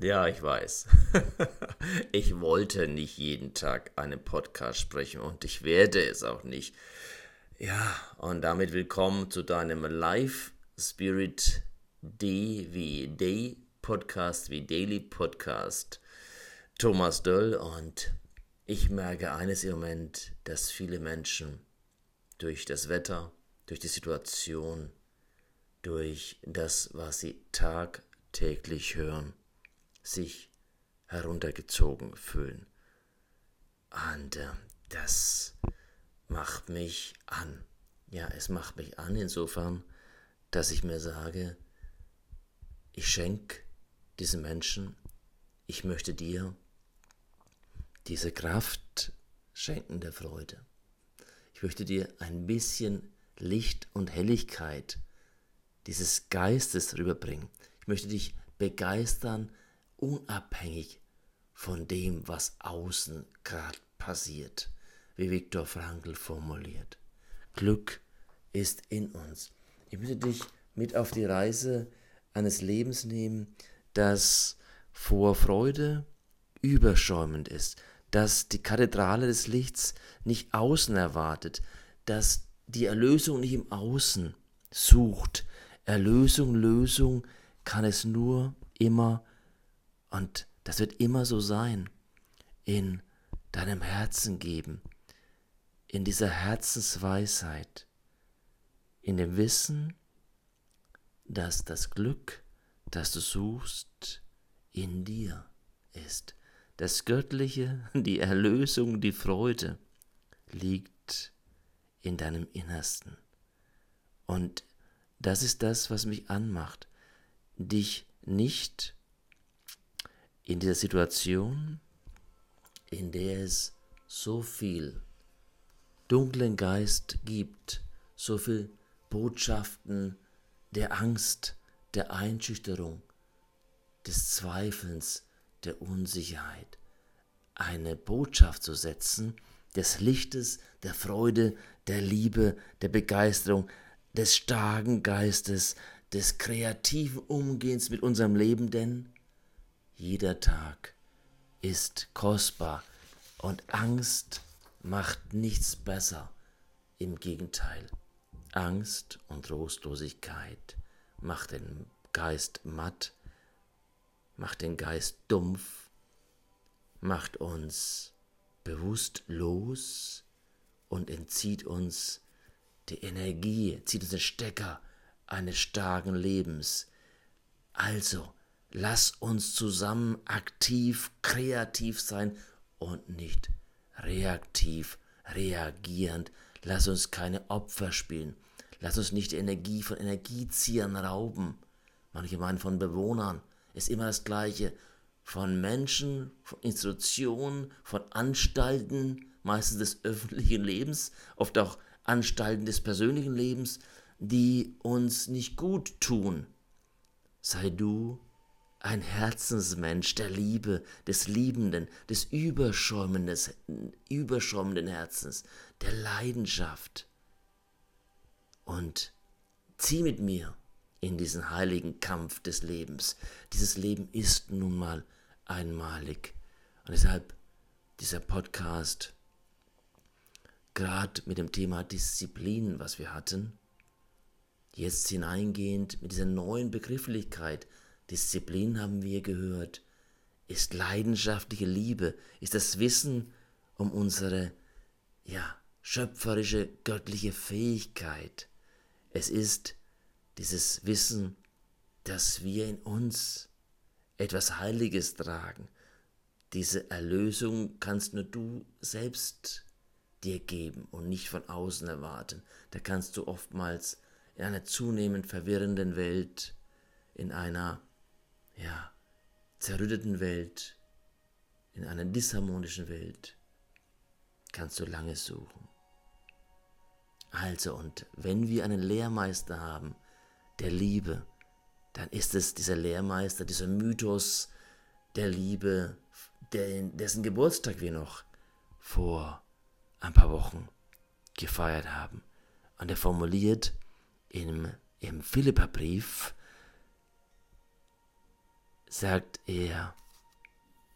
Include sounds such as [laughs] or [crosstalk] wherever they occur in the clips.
Ja, ich weiß. [laughs] ich wollte nicht jeden Tag einen Podcast sprechen und ich werde es auch nicht. Ja, und damit willkommen zu deinem Live Spirit D wie Day Podcast, wie Daily Podcast. Thomas Döll und ich merke eines im Moment, dass viele Menschen durch das Wetter, durch die Situation, durch das, was sie tagtäglich hören, sich heruntergezogen fühlen. Und äh, das macht mich an. Ja, es macht mich an insofern, dass ich mir sage, ich schenke diesen Menschen, ich möchte dir diese Kraft schenken der Freude. Ich möchte dir ein bisschen Licht und Helligkeit dieses Geistes rüberbringen. Ich möchte dich begeistern, unabhängig von dem, was außen gerade passiert, wie Viktor Frankl formuliert. Glück ist in uns. Ich möchte dich mit auf die Reise eines Lebens nehmen, das vor Freude überschäumend ist, dass die Kathedrale des Lichts nicht außen erwartet, dass die Erlösung nicht im Außen sucht. Erlösung, Lösung kann es nur immer und das wird immer so sein, in deinem Herzen geben, in dieser Herzensweisheit, in dem Wissen, dass das Glück, das du suchst, in dir ist. Das Göttliche, [laughs] die Erlösung, die Freude liegt in deinem Innersten. Und das ist das, was mich anmacht, dich nicht in dieser Situation, in der es so viel dunklen Geist gibt, so viel Botschaften der Angst, der Einschüchterung, des Zweifelns, der Unsicherheit, eine Botschaft zu setzen, des Lichtes, der Freude, der Liebe, der Begeisterung, des starken Geistes, des kreativen Umgehens mit unserem Leben, denn jeder Tag ist kostbar und Angst macht nichts besser. Im Gegenteil, Angst und Trostlosigkeit macht den Geist matt, macht den Geist dumpf, macht uns bewusstlos und entzieht uns die Energie, zieht uns den Stecker eines starken Lebens. Also, Lass uns zusammen aktiv, kreativ sein und nicht reaktiv, reagierend. Lass uns keine Opfer spielen. Lass uns nicht die Energie von Energieziehern rauben. Manche meinen von Bewohnern. Ist immer das Gleiche. Von Menschen, von Institutionen, von Anstalten, meistens des öffentlichen Lebens, oft auch Anstalten des persönlichen Lebens, die uns nicht gut tun. Sei du ein Herzensmensch der Liebe, des Liebenden, des überschäumenden Herzens, der Leidenschaft. Und zieh mit mir in diesen heiligen Kampf des Lebens. Dieses Leben ist nun mal einmalig. Und deshalb dieser Podcast, gerade mit dem Thema Disziplin, was wir hatten, jetzt hineingehend mit dieser neuen Begrifflichkeit, Disziplin haben wir gehört, ist leidenschaftliche Liebe, ist das Wissen um unsere, ja, schöpferische, göttliche Fähigkeit. Es ist dieses Wissen, dass wir in uns etwas Heiliges tragen. Diese Erlösung kannst nur du selbst dir geben und nicht von außen erwarten. Da kannst du oftmals in einer zunehmend verwirrenden Welt, in einer ja, zerrütteten Welt, in einer disharmonischen Welt, kannst du lange suchen. Also, und wenn wir einen Lehrmeister haben, der Liebe, dann ist es dieser Lehrmeister, dieser Mythos der Liebe, dessen Geburtstag wir noch vor ein paar Wochen gefeiert haben. Und er formuliert im, im Philipperbrief sagt er,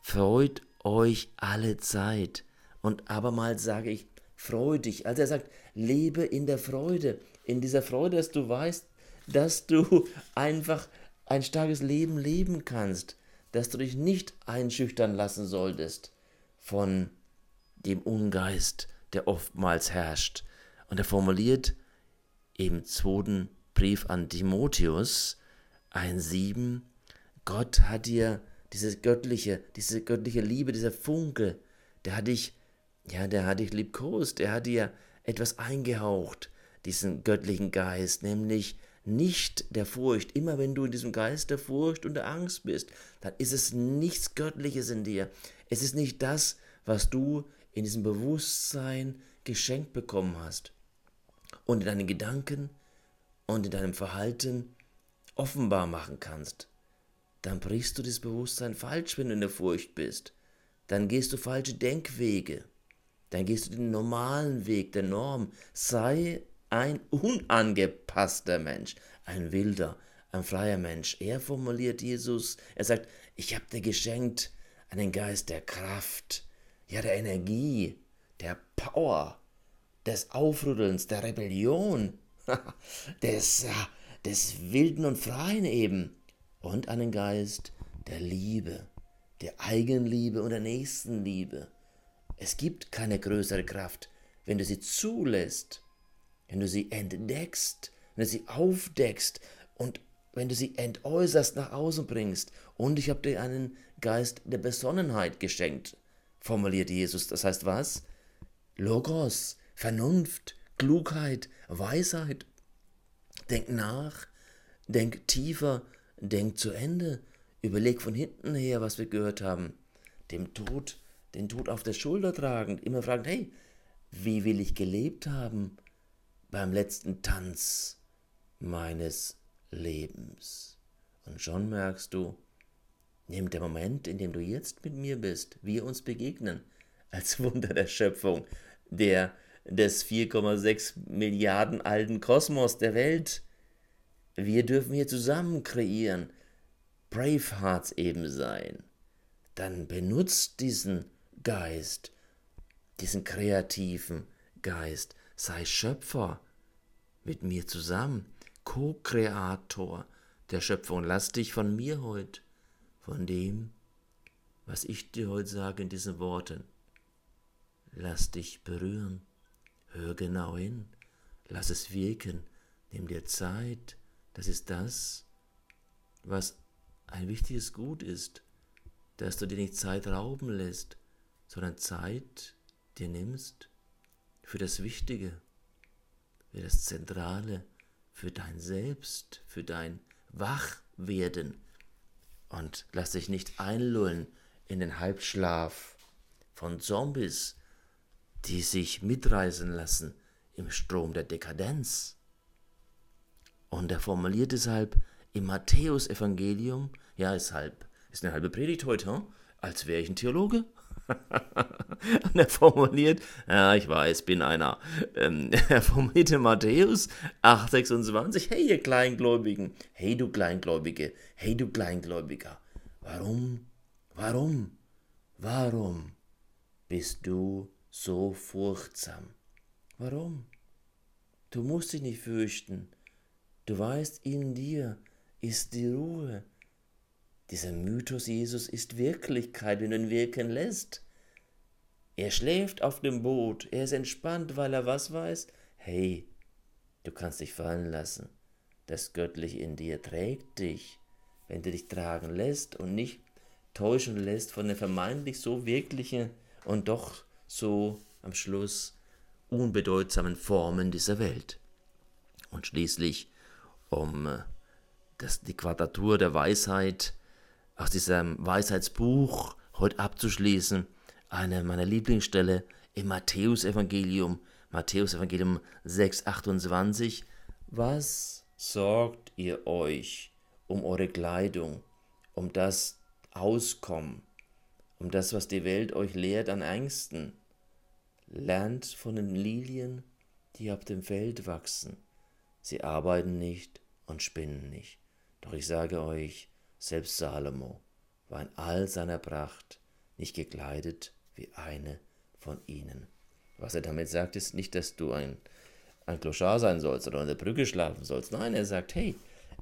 freut euch alle Zeit. Und abermals sage ich, freu dich. Also er sagt, lebe in der Freude, in dieser Freude, dass du weißt, dass du einfach ein starkes Leben leben kannst, dass du dich nicht einschüchtern lassen solltest von dem Ungeist, der oftmals herrscht. Und er formuliert im zweiten Brief an Timotheus 1,7, Gott hat dir diese göttliche, diese göttliche Liebe, dieser Funke, der hat dich, ja, der hat dich liebkost, der hat dir etwas eingehaucht, diesen göttlichen Geist, nämlich nicht der Furcht. Immer wenn du in diesem Geist der Furcht und der Angst bist, dann ist es nichts Göttliches in dir. Es ist nicht das, was du in diesem Bewusstsein geschenkt bekommen hast und in deinen Gedanken und in deinem Verhalten offenbar machen kannst. Dann brichst du das Bewusstsein falsch, wenn du in der Furcht bist. Dann gehst du falsche Denkwege. Dann gehst du den normalen Weg der Norm. Sei ein unangepasster Mensch, ein wilder, ein freier Mensch. Er formuliert Jesus, er sagt, ich habe dir geschenkt einen Geist der Kraft, ja der Energie, der Power, des Aufrüttelns, der Rebellion, [laughs] des, des Wilden und Freien eben und einen Geist der Liebe, der Eigenliebe und der Nächstenliebe. Es gibt keine größere Kraft, wenn du sie zulässt wenn du sie entdeckst, wenn du sie aufdeckst und wenn du sie entäußerst nach außen bringst. Und ich habe dir einen Geist der Besonnenheit geschenkt, formuliert Jesus. Das heißt was? Logos, Vernunft, Klugheit, Weisheit. Denk nach, denk tiefer, denk zu Ende. Überleg von hinten her, was wir gehört haben. Dem Tod, den Tod auf der Schulter tragend, immer fragen, hey, wie will ich gelebt haben? beim letzten Tanz meines Lebens. Und schon merkst du, nimmt der Moment, in dem du jetzt mit mir bist, wir uns begegnen, als [laughs] Wunder der Schöpfung, der des 4,6 Milliarden alten Kosmos der Welt. Wir dürfen hier zusammen kreieren, Bravehearts eben sein. Dann benutzt diesen Geist, diesen kreativen Geist, sei Schöpfer mit mir zusammen, Co-Kreator der Schöpfung. Lass dich von mir heute, von dem, was ich dir heute sage in diesen Worten, lass dich berühren. Hör genau hin, lass es wirken, nimm dir Zeit. Das ist das, was ein wichtiges Gut ist, dass du dir nicht Zeit rauben lässt, sondern Zeit dir nimmst für das Wichtige, für das Zentrale, für dein Selbst, für dein Wachwerden. Und lass dich nicht einlullen in den Halbschlaf von Zombies, die sich mitreißen lassen im Strom der Dekadenz. Und er formuliert deshalb im Matthäusevangelium, ja, ist halb, ist eine halbe Predigt heute, hm? als wäre ich ein Theologe. [laughs] Und er formuliert, ja, ich weiß, bin einer. Ähm, [laughs] er formulierte Matthäus 8,26, hey ihr Kleingläubigen, hey du Kleingläubige, hey du Kleingläubiger, warum, warum, warum bist du so furchtsam? Warum? Du musst dich nicht fürchten. Du weißt, in dir ist die Ruhe. Dieser Mythos Jesus ist Wirklichkeit, wenn du ihn wirken lässt. Er schläft auf dem Boot, er ist entspannt, weil er was weiß? Hey, du kannst dich fallen lassen. Das Göttliche in dir trägt dich, wenn du dich tragen lässt und nicht täuschen lässt von den vermeintlich so wirklichen und doch so am Schluss unbedeutsamen Formen dieser Welt. Und schließlich, um äh, das, die Quadratur der Weisheit aus diesem Weisheitsbuch heute abzuschließen, eine meiner Lieblingsstelle im Matthäusevangelium, Matthäusevangelium 6, 28. Was sorgt ihr euch um eure Kleidung, um das Auskommen, um das, was die Welt euch lehrt an Ängsten? Lernt von den Lilien, die auf dem Feld wachsen. Sie arbeiten nicht und spinnen nicht. Doch ich sage euch, Selbst Salomo war in all seiner Pracht nicht gekleidet wie eine von ihnen. Was er damit sagt, ist nicht, dass du ein, ein Kloschar sein sollst oder an der Brücke schlafen sollst. Nein, er sagt, hey,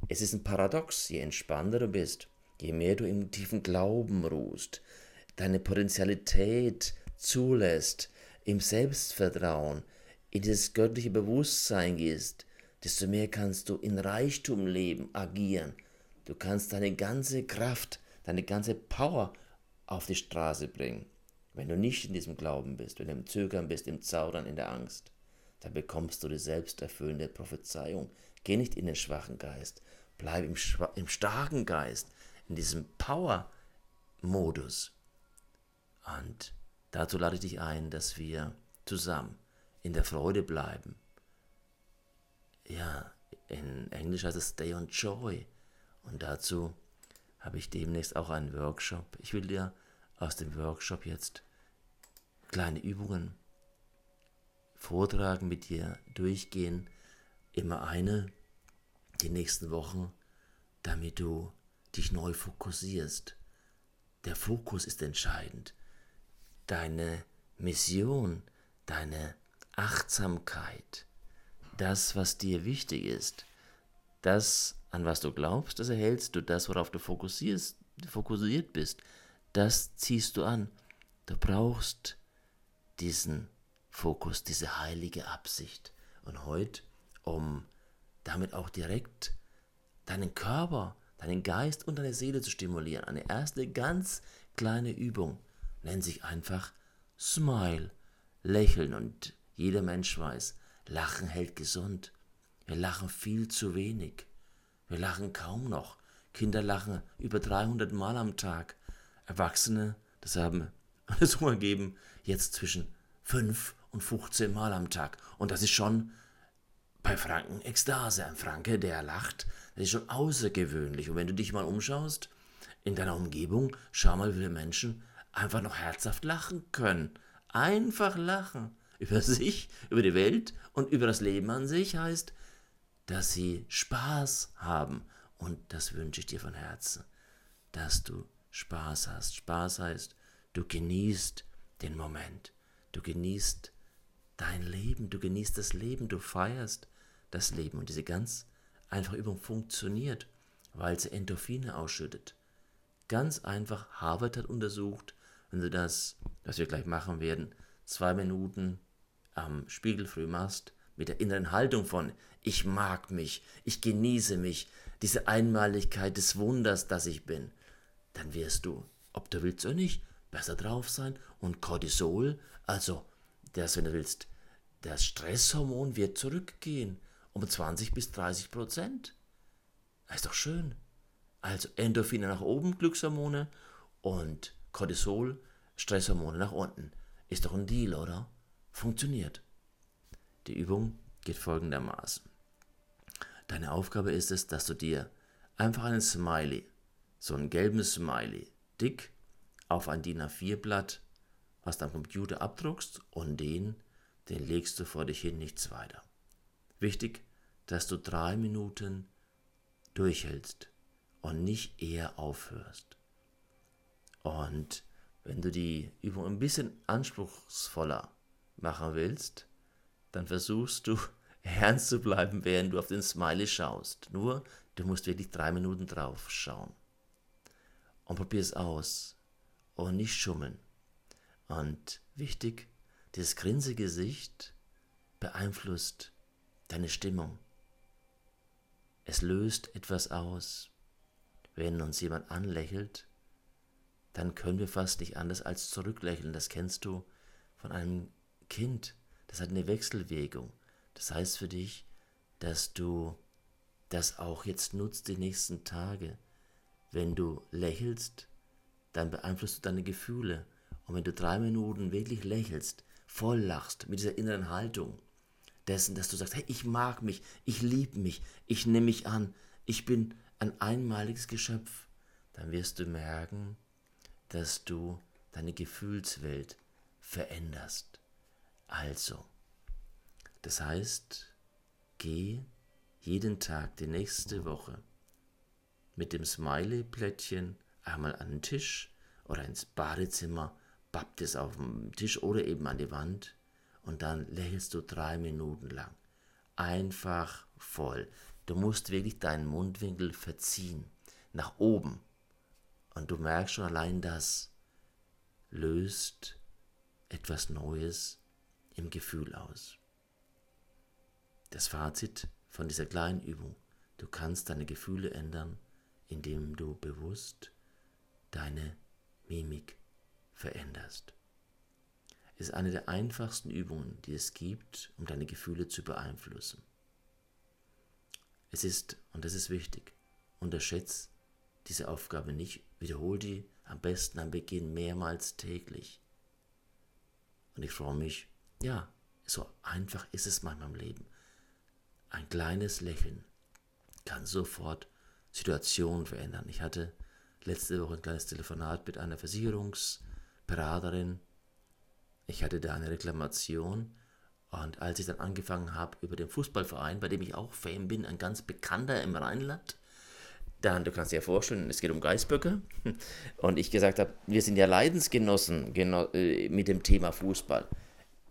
es ist ein Paradox, je entspannter du bist, je mehr du im tiefen Glauben ruhst, deine Potentialität zulässt, im Selbstvertrauen, in dieses göttliche Bewusstsein gehst, desto mehr kannst du in Reichtum leben, agieren. Du kannst deine ganze Kraft, deine ganze Power auf die Straße bringen. Wenn du nicht in diesem Glauben bist, wenn du im Zögern bist, im Zaudern, in der Angst, dann bekommst du die selbsterfüllende Prophezeiung. Geh nicht in den schwachen Geist, bleib im, im starken Geist, in diesem Power-Modus. Und dazu lade ich dich ein, dass wir zusammen in der Freude bleiben. Ja, in Englisch heißt es Stay on Joy. Und dazu habe ich demnächst auch einen Workshop. Ich will dir aus dem Workshop jetzt kleine Übungen vortragen, mit dir durchgehen. Immer eine die nächsten Wochen, damit du dich neu fokussierst. Der Fokus ist entscheidend. Deine Mission, deine Achtsamkeit, das, was dir wichtig ist, das, an was du glaubst, das erhältst du, das, worauf du fokussierst, fokussiert bist, das ziehst du an. Du brauchst diesen Fokus, diese heilige Absicht. Und heute, um damit auch direkt deinen Körper, deinen Geist und deine Seele zu stimulieren, eine erste ganz kleine Übung nennt sich einfach Smile, Lächeln. Und jeder Mensch weiß, Lachen hält gesund. Wir lachen viel zu wenig. Wir lachen kaum noch. Kinder lachen über 300 Mal am Tag. Erwachsene, das haben [laughs] Untersuchungen gegeben, jetzt zwischen 5 und 15 Mal am Tag. Und das ist schon bei Franken Ekstase. Ein Franke, der lacht, das ist schon außergewöhnlich. Und wenn du dich mal umschaust, in deiner Umgebung, schau mal, wie viele Menschen einfach noch herzhaft lachen können. Einfach lachen. Über sich, über die Welt und über das Leben an sich heißt, dass sie Spaß haben. Und das wünsche ich dir von Herzen, dass du Spaß hast. Spaß heißt, du genießt den Moment. Du genießt dein Leben, du genießt das Leben, du feierst das Leben. Und diese ganz einfache Übung funktioniert, weil sie Endorphine ausschüttet. Ganz einfach, Harvard hat untersucht, wenn du das, was wir gleich machen werden, zwei Minuten am Spiegel früh machst, mit der inneren Haltung von ich mag mich, ich genieße mich, diese Einmaligkeit des Wunders, das ich bin, dann wirst du, ob du willst oder nicht, besser drauf sein und Cortisol, also das, wenn du willst, das Stresshormon wird zurückgehen um 20 bis 30 Prozent. Das ist doch schön. Also Endorphine nach oben, Glückshormone und Cortisol, Stresshormone nach unten. Ist doch ein Deal, oder? Funktioniert. Die Übung geht folgendermaßen. Deine Aufgabe ist es, dass du dir einfach einen Smiley, so einen gelben Smiley, dick auf ein DIN A4-Blatt was du am Computer abdruckst und den, den legst du vor dich hin, nichts weiter. Wichtig, dass du drei Minuten durchhältst und nicht eher aufhörst. Und wenn du die Übung ein bisschen anspruchsvoller machen willst, dann versuchst du [laughs] ernst zu bleiben, während du auf den Smiley schaust. Nur, du musst wirklich drei Minuten drauf schauen. Und probier es aus. Und nicht schummeln. Und wichtig, dieses Grinsegesicht beeinflusst deine Stimmung. Es löst etwas aus. Wenn uns jemand anlächelt, dann können wir fast nicht anders als zurücklächeln. Das kennst du von einem Kind. Das hat eine Wechselwirkung. Das heißt für dich, dass du das auch jetzt nutzt die nächsten Tage. Wenn du lächelst, dann beeinflusst du deine Gefühle. Und wenn du drei Minuten wirklich lächelst, voll lachst, mit dieser inneren Haltung dessen, dass du sagst, hey, ich mag mich, ich liebe mich, ich nehme mich an, ich bin ein einmaliges Geschöpf, dann wirst du merken, dass du deine Gefühlswelt veränderst. Also, das heißt, geh jeden Tag die nächste Woche mit dem Smiley-Plättchen einmal an den Tisch oder ins Badezimmer, pappt es auf dem Tisch oder eben an die Wand und dann lächelst du drei Minuten lang. Einfach voll. Du musst wirklich deinen Mundwinkel verziehen, nach oben. Und du merkst schon allein das löst etwas Neues im Gefühl aus. Das Fazit von dieser kleinen Übung. Du kannst deine Gefühle ändern, indem du bewusst deine Mimik veränderst. Es ist eine der einfachsten Übungen, die es gibt, um deine Gefühle zu beeinflussen. Es ist, und das ist wichtig, unterschätzt diese Aufgabe nicht, wiederhol die am besten am Beginn mehrmals täglich. Und ich freue mich, ja, so einfach ist es manchmal im Leben. Ein kleines Lächeln kann sofort Situationen verändern. Ich hatte letzte Woche ein kleines Telefonat mit einer Versicherungsberaterin. Ich hatte da eine Reklamation und als ich dann angefangen habe über den Fußballverein, bei dem ich auch Fan bin, ein ganz bekannter im Rheinland, dann, du kannst dir ja vorstellen, es geht um Geißböcke. [laughs] Und ich gesagt habe, wir sind ja Leidensgenossen äh, mit dem Thema Fußball.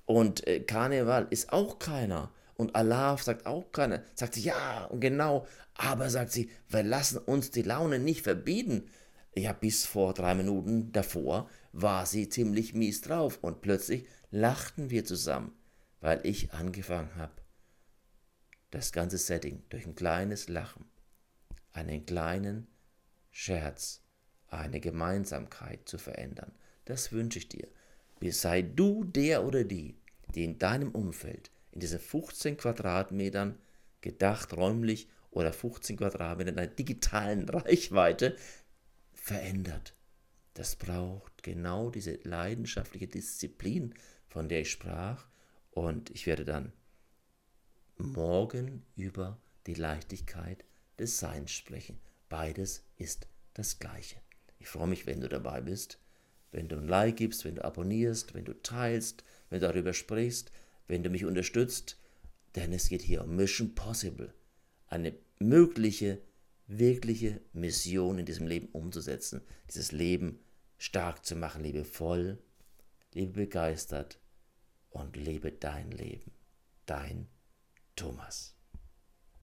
Und äh, Karneval ist auch keiner. Und Allah sagt auch keiner. Sagt sie, ja, genau. Aber sagt sie, wir lassen uns die Laune nicht verbieten. Ja, bis vor drei Minuten davor war sie ziemlich mies drauf. Und plötzlich lachten wir zusammen, weil ich angefangen habe, das ganze Setting durch ein kleines Lachen einen kleinen Scherz, eine Gemeinsamkeit zu verändern. Das wünsche ich dir. Sei du der oder die, die in deinem Umfeld, in diesen 15 Quadratmetern, gedacht räumlich oder 15 Quadratmetern in einer digitalen [laughs] Reichweite, verändert. Das braucht genau diese leidenschaftliche Disziplin, von der ich sprach. Und ich werde dann morgen über die Leichtigkeit des Seins sprechen. Beides ist das Gleiche. Ich freue mich, wenn du dabei bist, wenn du ein Like gibst, wenn du abonnierst, wenn du teilst, wenn du darüber sprichst, wenn du mich unterstützt, denn es geht hier um Mission Possible, eine mögliche, wirkliche Mission in diesem Leben umzusetzen, dieses Leben stark zu machen, lebe voll, begeistert und lebe dein Leben. Dein Thomas.